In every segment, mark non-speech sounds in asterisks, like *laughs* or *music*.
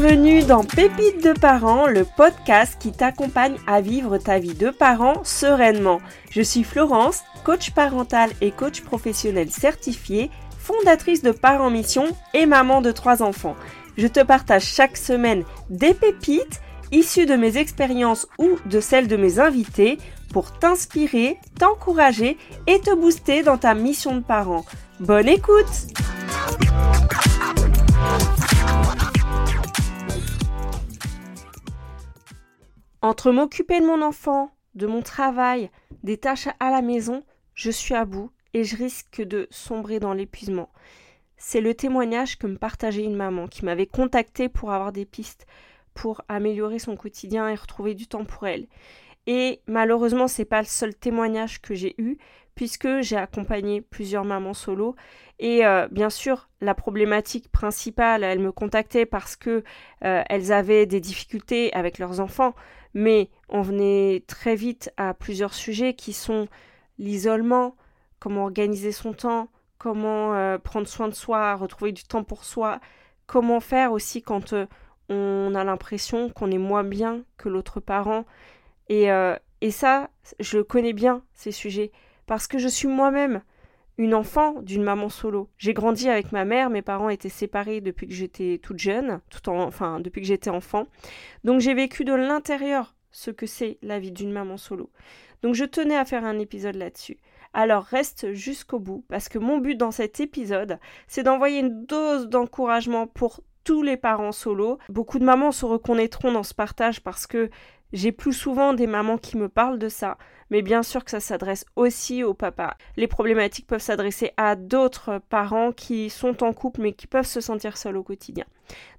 Bienvenue dans Pépites de parents, le podcast qui t'accompagne à vivre ta vie de parent sereinement. Je suis Florence, coach parental et coach professionnel certifié, fondatrice de Parents Mission et maman de trois enfants. Je te partage chaque semaine des pépites issues de mes expériences ou de celles de mes invités pour t'inspirer, t'encourager et te booster dans ta mission de parent. Bonne écoute Entre m'occuper de mon enfant, de mon travail, des tâches à la maison, je suis à bout et je risque de sombrer dans l'épuisement. C'est le témoignage que me partageait une maman qui m'avait contacté pour avoir des pistes pour améliorer son quotidien et retrouver du temps pour elle. Et malheureusement, c'est pas le seul témoignage que j'ai eu, puisque j'ai accompagné plusieurs mamans solo. Et euh, bien sûr, la problématique principale, elles me contactaient parce que euh, elles avaient des difficultés avec leurs enfants, mais on venait très vite à plusieurs sujets qui sont l'isolement, comment organiser son temps, comment euh, prendre soin de soi, retrouver du temps pour soi, comment faire aussi quand on a l'impression qu'on est moins bien que l'autre parent, et, euh, et ça, je connais bien ces sujets parce que je suis moi-même une enfant d'une maman solo. J'ai grandi avec ma mère, mes parents étaient séparés depuis que j'étais toute jeune, tout en, enfin depuis que j'étais enfant. Donc j'ai vécu de l'intérieur ce que c'est la vie d'une maman solo. Donc je tenais à faire un épisode là-dessus. Alors reste jusqu'au bout parce que mon but dans cet épisode, c'est d'envoyer une dose d'encouragement pour tous les parents solo. Beaucoup de mamans se reconnaîtront dans ce partage parce que j'ai plus souvent des mamans qui me parlent de ça, mais bien sûr que ça s'adresse aussi aux papas. Les problématiques peuvent s'adresser à d'autres parents qui sont en couple mais qui peuvent se sentir seuls au quotidien.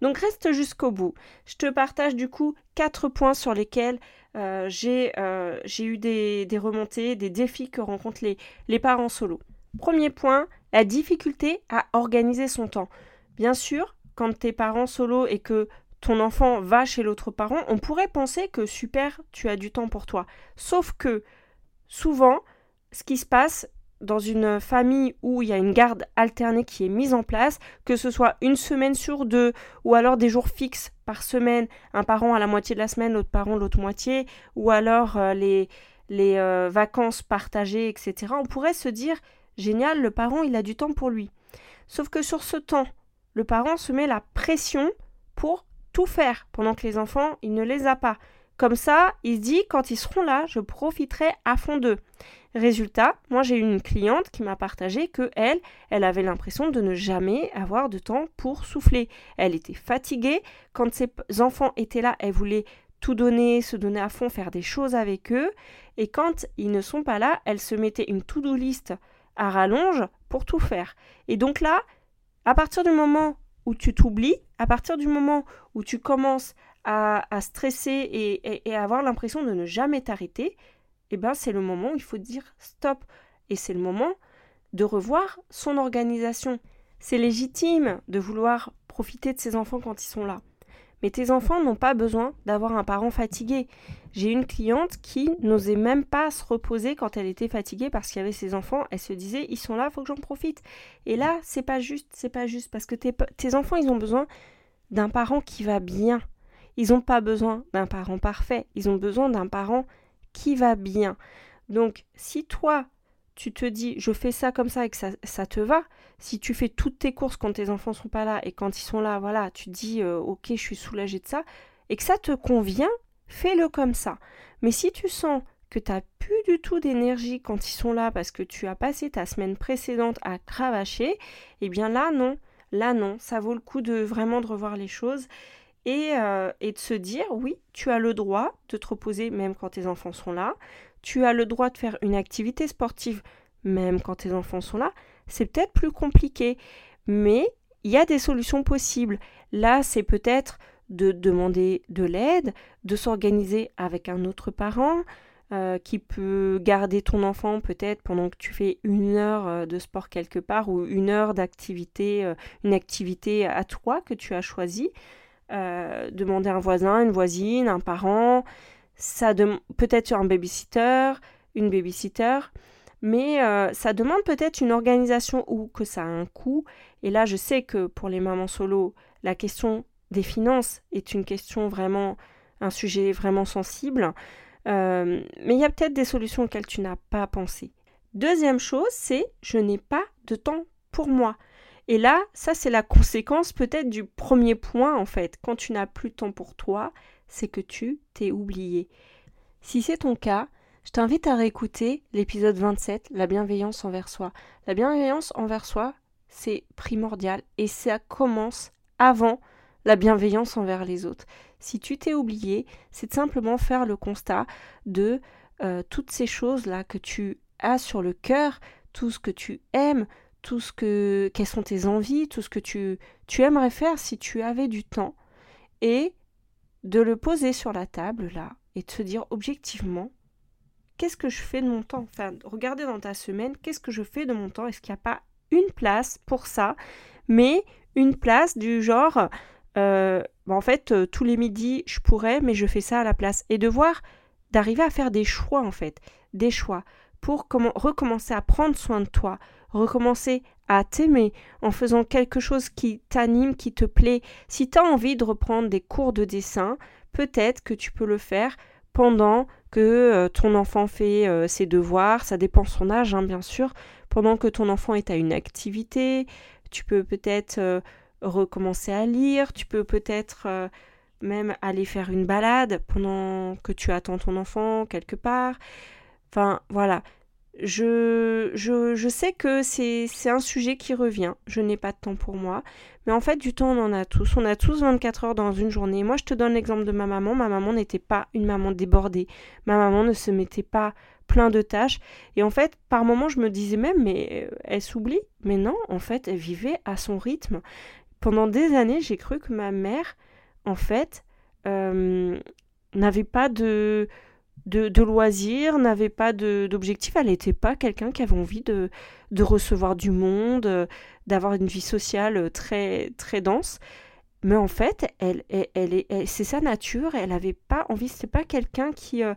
Donc reste jusqu'au bout. Je te partage du coup quatre points sur lesquels euh, euh, j'ai eu des, remontées, des défis que rencontrent les, parents solo. Premier point, la difficulté à organiser son temps. Bien sûr, quand t'es parent solo et que ton enfant va chez l'autre parent, on pourrait penser que super, tu as du temps pour toi. Sauf que souvent, ce qui se passe dans une famille où il y a une garde alternée qui est mise en place, que ce soit une semaine sur deux ou alors des jours fixes par semaine, un parent à la moitié de la semaine, l'autre parent l'autre moitié, ou alors euh, les, euh, vacances partagées, etc., on pourrait se dire génial, le parent il a du temps pour lui. Sauf que sur ce temps, le parent se met la pression pour faire pendant que les enfants, il ne les a pas. Comme ça, il se dit quand ils seront là, je profiterai à fond d'eux. Résultat, moi j'ai une cliente qui m'a partagé que elle, elle avait l'impression de ne jamais avoir de temps pour souffler. Elle était fatiguée quand ses enfants étaient là, elle voulait tout donner, se donner à fond, faire des choses avec eux. Et quand ils ne sont pas là, elle se mettait une to-do list à rallonge pour tout faire. Et donc là, à partir du moment où tu t'oublies, à partir du moment où tu commences à, stresser et, à avoir l'impression de ne jamais t'arrêter, eh ben c'est le moment où il faut dire stop. Et c'est le moment de revoir son organisation. C'est légitime de vouloir profiter de ses enfants quand ils sont là. Mais tes enfants n'ont pas besoin d'avoir un parent fatigué. J'ai une cliente qui n'osait même pas se reposer quand elle était fatiguée parce qu'il y avait ses enfants. Elle se disait ils sont là, faut que j'en profite. Et là, c'est pas juste, c'est pas juste parce que tes, tes enfants, ils ont besoin d'un parent qui va bien. Ils n'ont pas besoin d'un parent parfait. Ils ont besoin d'un parent qui va bien. Donc, si toi, tu te dis je fais ça comme ça et que ça, te va, si tu fais toutes tes courses quand tes enfants sont pas là et quand ils sont là, voilà, tu te dis euh, ok, je suis soulagée de ça. Et que ça te convient, fais-le comme ça. Mais si tu sens que tu n'as plus du tout d'énergie quand ils sont là parce que tu as passé ta semaine précédente à cravacher, eh bien là non, là non, ça vaut le coup de vraiment de revoir les choses et, euh, et de se dire oui, tu as le droit de te reposer même quand tes enfants sont là, tu as le droit de faire une activité sportive même quand tes enfants sont là, c'est peut-être plus compliqué, mais il y a des solutions possibles. Là, c'est peut-être de demander de l'aide, de s'organiser avec un autre parent euh, qui peut garder ton enfant peut-être pendant que tu fais une heure euh, de sport quelque part ou une heure d'activité, euh, une activité à toi que tu as choisi. demander un voisin, une voisine, un parent, ça peut-être un babysitter, une babysitter, mais euh, ça demande peut-être une organisation ou que ça a un coût. Et là, je sais que pour les mamans solo, la question des finances est une question vraiment, un sujet vraiment sensible. Euh, mais il y a peut-être des solutions auxquelles tu n'as pas pensé. Deuxième chose, c'est je n'ai pas de temps pour moi. Et là, ça c'est la conséquence peut-être du premier point en fait. Quand tu n'as plus de temps pour toi, c'est que tu t'es oublié. Si c'est ton cas, je t'invite à réécouter l'épisode 27, la bienveillance envers soi. La bienveillance envers soi, c'est primordial et ça commence avant la bienveillance envers les autres. Si tu t'es oublié, c'est simplement faire le constat de euh, toutes ces choses-là que tu as sur le cœur, tout ce que tu aimes, tout ce que quelles sont tes envies, tout ce que tu, tu aimerais faire si tu avais du temps et de le poser sur la table là et de se dire objectivement qu'est-ce que je fais de mon temps? Enfin, regardez dans ta semaine, qu'est-ce que je fais de mon temps? Est-ce qu'il n'y a pas une place pour ça? Mais une place du genre, euh, bah, en fait, euh, tous les midis, je pourrais, mais je fais ça à la place. Et de voir, d'arriver à faire des choix, en fait. Des choix pour recommencer à prendre soin de toi, recommencer à t'aimer en faisant quelque chose qui t'anime, qui te plaît. Si tu as envie de reprendre des cours de dessin, peut-être que tu peux le faire pendant que euh, ton enfant fait euh, ses devoirs, ça dépend son âge hein, bien sûr, pendant que ton enfant est à une activité, tu peux peut-être euh, recommencer à lire, tu peux peut-être même aller faire une balade pendant que tu attends ton enfant quelque part. Enfin voilà, je, je, je, sais que c'est un sujet qui revient. Je n'ai pas de temps pour moi. Mais en fait, du temps, on en a tous. On a tous 24 heures dans une journée. Moi, je te donne l'exemple de ma maman. Ma maman n'était pas une maman débordée. Ma maman ne se mettait pas plein de tâches. Et en fait, par moments, je me disais même, mais euh, elle s'oublie. Mais non, en fait, elle vivait à son rythme. Pendant des années, j'ai cru que ma mère, en fait, euh, n'avait pas de de, loisirs, n'avait pas d'objectif. Elle n'était pas quelqu'un qui avait envie de, de recevoir du monde, euh, d'avoir une vie sociale très, très dense. Mais en fait, elle, elle, est, c'est sa nature. Elle n'avait pas envie. C'était pas quelqu'un qui, euh,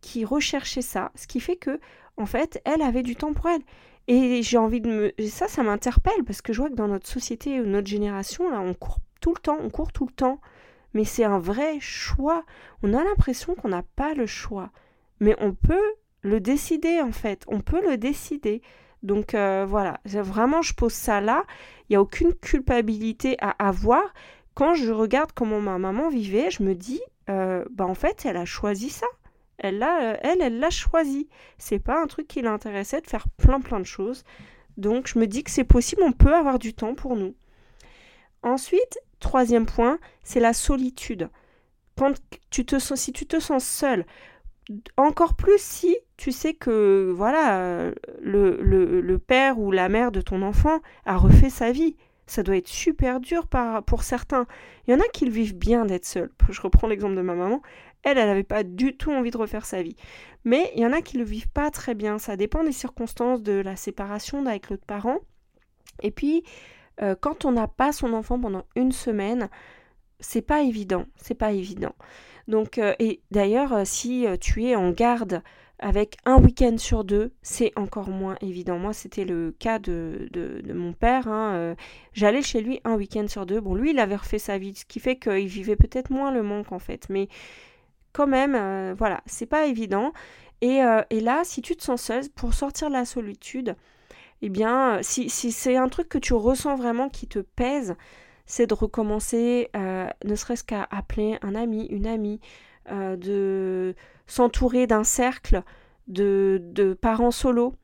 qui recherchait ça. Ce qui fait que, en fait, elle avait du temps pour elle. Et j'ai envie de me. Ça, ça m'interpelle parce que je vois que dans notre société, notre génération, là, on court tout le temps. On court tout le temps mais c'est un vrai choix. On a l'impression qu'on n'a pas le choix, mais on peut le décider en fait, on peut le décider. Donc euh, voilà, vraiment je pose ça là, il n'y a aucune culpabilité à avoir. Quand je regarde comment ma maman vivait, je me dis, euh, bah en fait elle a choisi ça. Elle l'a, elle, elle l'a choisi. C'est pas un truc qui l'intéressait de faire plein plein de choses. Donc je me dis que c'est possible, on peut avoir du temps pour nous. Ensuite, troisième point, c'est la solitude. Quand tu te sens, si tu te sens seul, encore plus si tu sais que voilà le, le, père ou la mère de ton enfant a refait sa vie. Ça doit être super dur par, pour certains. Il y en a qui le vivent bien d'être seul. Je reprends l'exemple de ma maman. Elle, elle n'avait pas du tout envie de refaire sa vie. Mais il y en a qui le vivent pas très bien. Ça dépend des circonstances de la séparation avec l'autre parent. Et puis, euh, quand on n'a pas son enfant pendant une semaine, c'est pas évident, c'est pas évident. Donc, euh, et d'ailleurs, euh, si tu es en garde avec un week-end sur deux, c'est encore moins évident. Moi, c'était le cas de, de, mon père. Hein, j'allais chez lui un week-end sur deux. Bon, lui, il avait refait sa vie, ce qui fait qu'il vivait peut-être moins le manque en fait. Mais quand même, voilà, c'est pas évident. Et, et, là, si tu te sens seule, pour sortir de la solitude, eh bien, si, c'est un truc que tu ressens vraiment qui te pèse, c'est de recommencer, euh, ne serait-ce qu'à appeler un ami, une amie, euh, de s'entourer d'un cercle de, parents solo.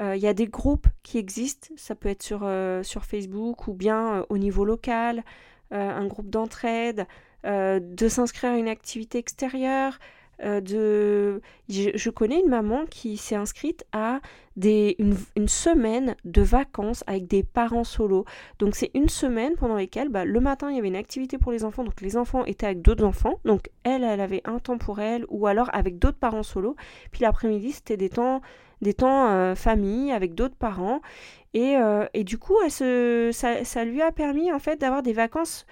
Euh, il y a des groupes qui existent, ça peut être sur Facebook ou bien au niveau local, un groupe d'entraide, de s'inscrire à une activité extérieure, euh. Je, connais une maman qui s'est inscrite à une, semaine de vacances avec des parents solo. Donc c'est une semaine pendant laquelle bah, le matin il y avait une activité pour les enfants, donc les enfants étaient avec d'autres enfants. Donc elle, elle avait un temps pour elle ou alors avec d'autres parents solo. Puis l'après-midi c'était des temps, euh, famille avec d'autres parents. Et, euh, du coup ça, lui a permis en fait d'avoir des vacances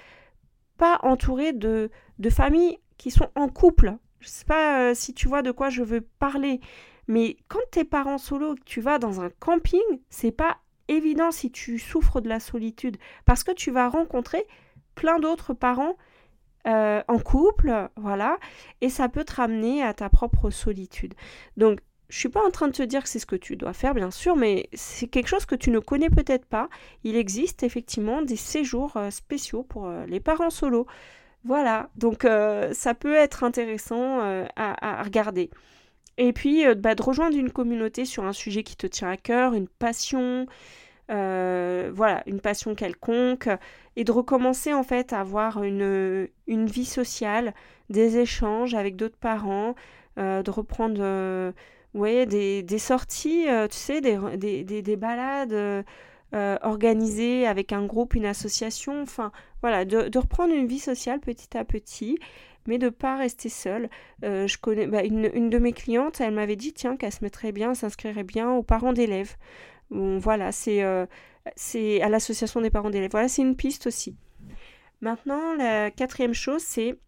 pas entourées de familles qui sont en couple je sais pas euh, si tu vois de quoi je veux parler, mais quand tes parents solo, tu vas dans un camping, c'est pas évident si tu souffres de la solitude, parce que tu vas rencontrer plein d'autres parents euh, en couple, voilà, et ça peut te ramener à ta propre solitude. Donc, je suis pas en train de te dire que c'est ce que tu dois faire, bien sûr, mais c'est quelque chose que tu ne connais peut-être pas. Il existe effectivement des séjours euh, spéciaux pour les parents solos. Voilà, donc ça peut être intéressant à, regarder. Et puis, bah, de rejoindre une communauté sur un sujet qui te tient à cœur, une passion, euh, voilà, une passion quelconque, et de recommencer en fait à avoir une, une vie sociale, des échanges avec d'autres parents, euh, de reprendre euh, des, des sorties, tu sais, des, des, des balades organisées avec un groupe, une association, enfin voilà, de, reprendre une vie sociale petit à petit mais de pas rester seule. je connais bah, une, une, de mes clientes, elle m'avait dit tiens qu'elle se mettrait bien, s'inscrirait bien aux parents d'élèves voilà, euh, c'est à l'association des parents d'élèves. Voilà, c'est une piste aussi. Maintenant, la quatrième chose, c'est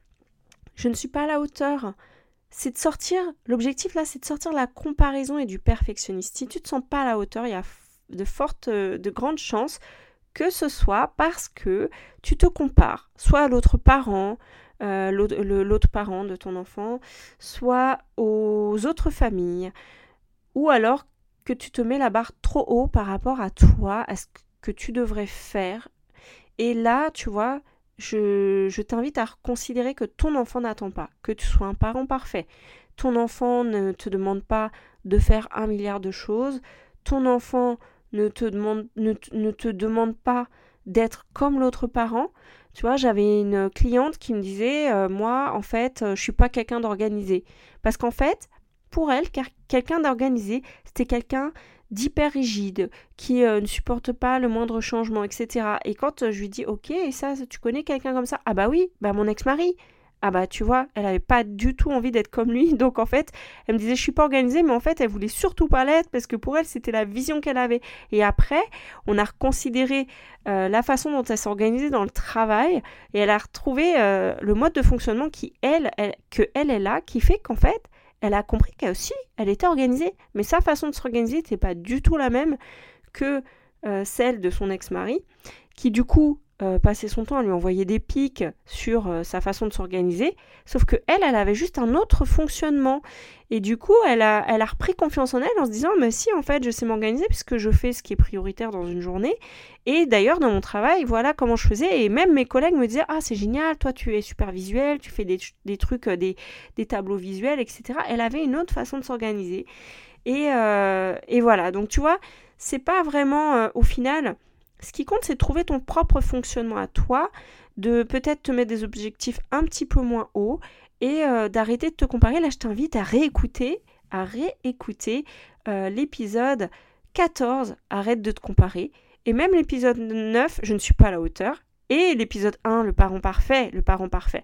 je ne suis pas à la hauteur. C'est de sortir, l'objectif là, c'est de sortir de la comparaison et du perfectionniste. Si tu ne te sens pas à la hauteur, il y a de fortes, de grandes chances que ce soit parce que tu te compares, soit à l'autre parent, euh, l'autre parent de ton enfant, soit aux autres familles, ou alors que tu te mets la barre trop haut par rapport à toi, à ce que tu devrais faire. Et là, tu vois, je, je t'invite à considérer que ton enfant n'attend pas, que tu sois un parent parfait. Ton enfant ne te demande pas de faire un milliard de choses. Ton enfant ne te demande, ne, te demande pas d'être comme l'autre parent. Tu vois, j'avais une cliente qui me disait, euh, moi, en fait, euh, je suis pas quelqu'un d'organisé. Parce qu'en fait, pour elle, quelqu'un d'organisé, c'était quelqu'un d'hyper rigide, qui euh, ne supporte pas le moindre changement, etc. Et quand euh, je lui dis, ok, et ça, tu connais quelqu'un comme ça? Ah bah oui, bah mon ex-mari. Ah bah tu vois, elle avait pas du tout envie d'être comme lui, *laughs* donc en fait, elle me disait je suis pas organisée, mais en fait elle voulait surtout pas l'être parce que pour elle c'était la vision qu'elle avait. Et après, on a reconsidéré euh, la façon dont elle s'organisait dans le travail et elle a retrouvé le mode de fonctionnement qui elle, elle que elle est là, qui fait qu'en fait elle a compris qu'elle aussi, elle était organisée. Mais sa façon de s'organiser n'était pas du tout la même que euh, celle de son ex-mari, qui du coup euh, passait son temps à lui envoyer des pics sur euh, sa façon de s'organiser, sauf que elle, elle avait juste un autre fonctionnement. Et du coup, elle a, elle a repris confiance en elle en se disant, mais si, en fait, je sais m'organiser puisque je fais ce qui est prioritaire dans une journée. Et d'ailleurs, dans mon travail, voilà comment je faisais. Et même mes collègues me disaient, ah, c'est génial, toi, tu es super visuel, tu fais des, des trucs, des, des, tableaux visuels, etc. Elle avait une autre façon de s'organiser. Et, et, voilà, donc tu vois, c'est pas vraiment, au final, ce qui compte, c'est de trouver ton propre fonctionnement à toi, de peut-être te mettre des objectifs un petit peu moins hauts et euh, d'arrêter de te comparer. Là, je t'invite à réécouter, à réécouter euh, l'épisode 14, arrête de te comparer. Et même l'épisode 9, je ne suis pas à la hauteur. Et l'épisode 1, le parent parfait, le parent parfait.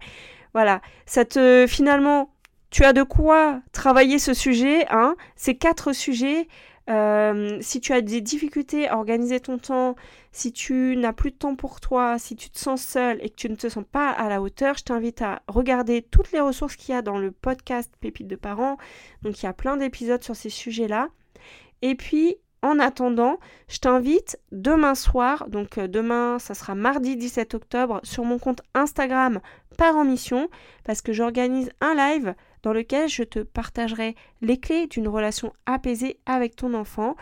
Voilà, ça te finalement, tu as de quoi travailler ce sujet, hein, ces quatre sujets. Euh, si tu as des difficultés à organiser ton temps, si tu n'as plus de temps pour toi, si tu te sens seul et que tu ne te sens pas à la hauteur, je t'invite à regarder toutes les ressources qu'il y a dans le podcast Pépites de parents. Donc il y a plein d'épisodes sur ces sujets-là. Et puis, en attendant, je t'invite demain soir, donc euh, demain, ça sera mardi 17 octobre, sur mon compte Instagram Parents Mission, parce que j'organise un live dans lequel je te partagerai les clés d'une relation apaisée avec ton enfant.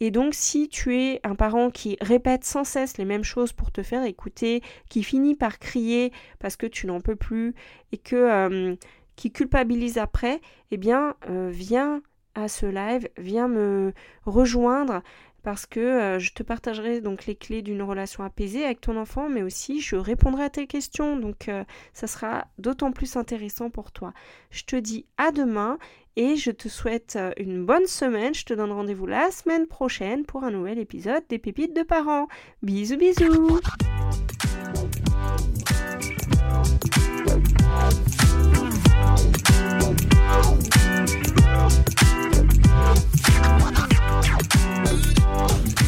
Et donc si tu es un parent qui répète sans cesse les mêmes choses pour te faire écouter, qui finit par crier parce que tu n'en peux plus et que euh, qui culpabilise après, eh bien euh, viens à ce live, viens me rejoindre parce que euh, je te partagerai donc les clés d'une relation apaisée avec ton enfant, mais aussi je répondrai à tes questions, donc euh, ça sera d'autant plus intéressant pour toi. Je te dis à demain et je te souhaite euh, une bonne semaine. Je te donne rendez-vous la semaine prochaine pour un nouvel épisode des pépites de parents. Bisous bisous Thank you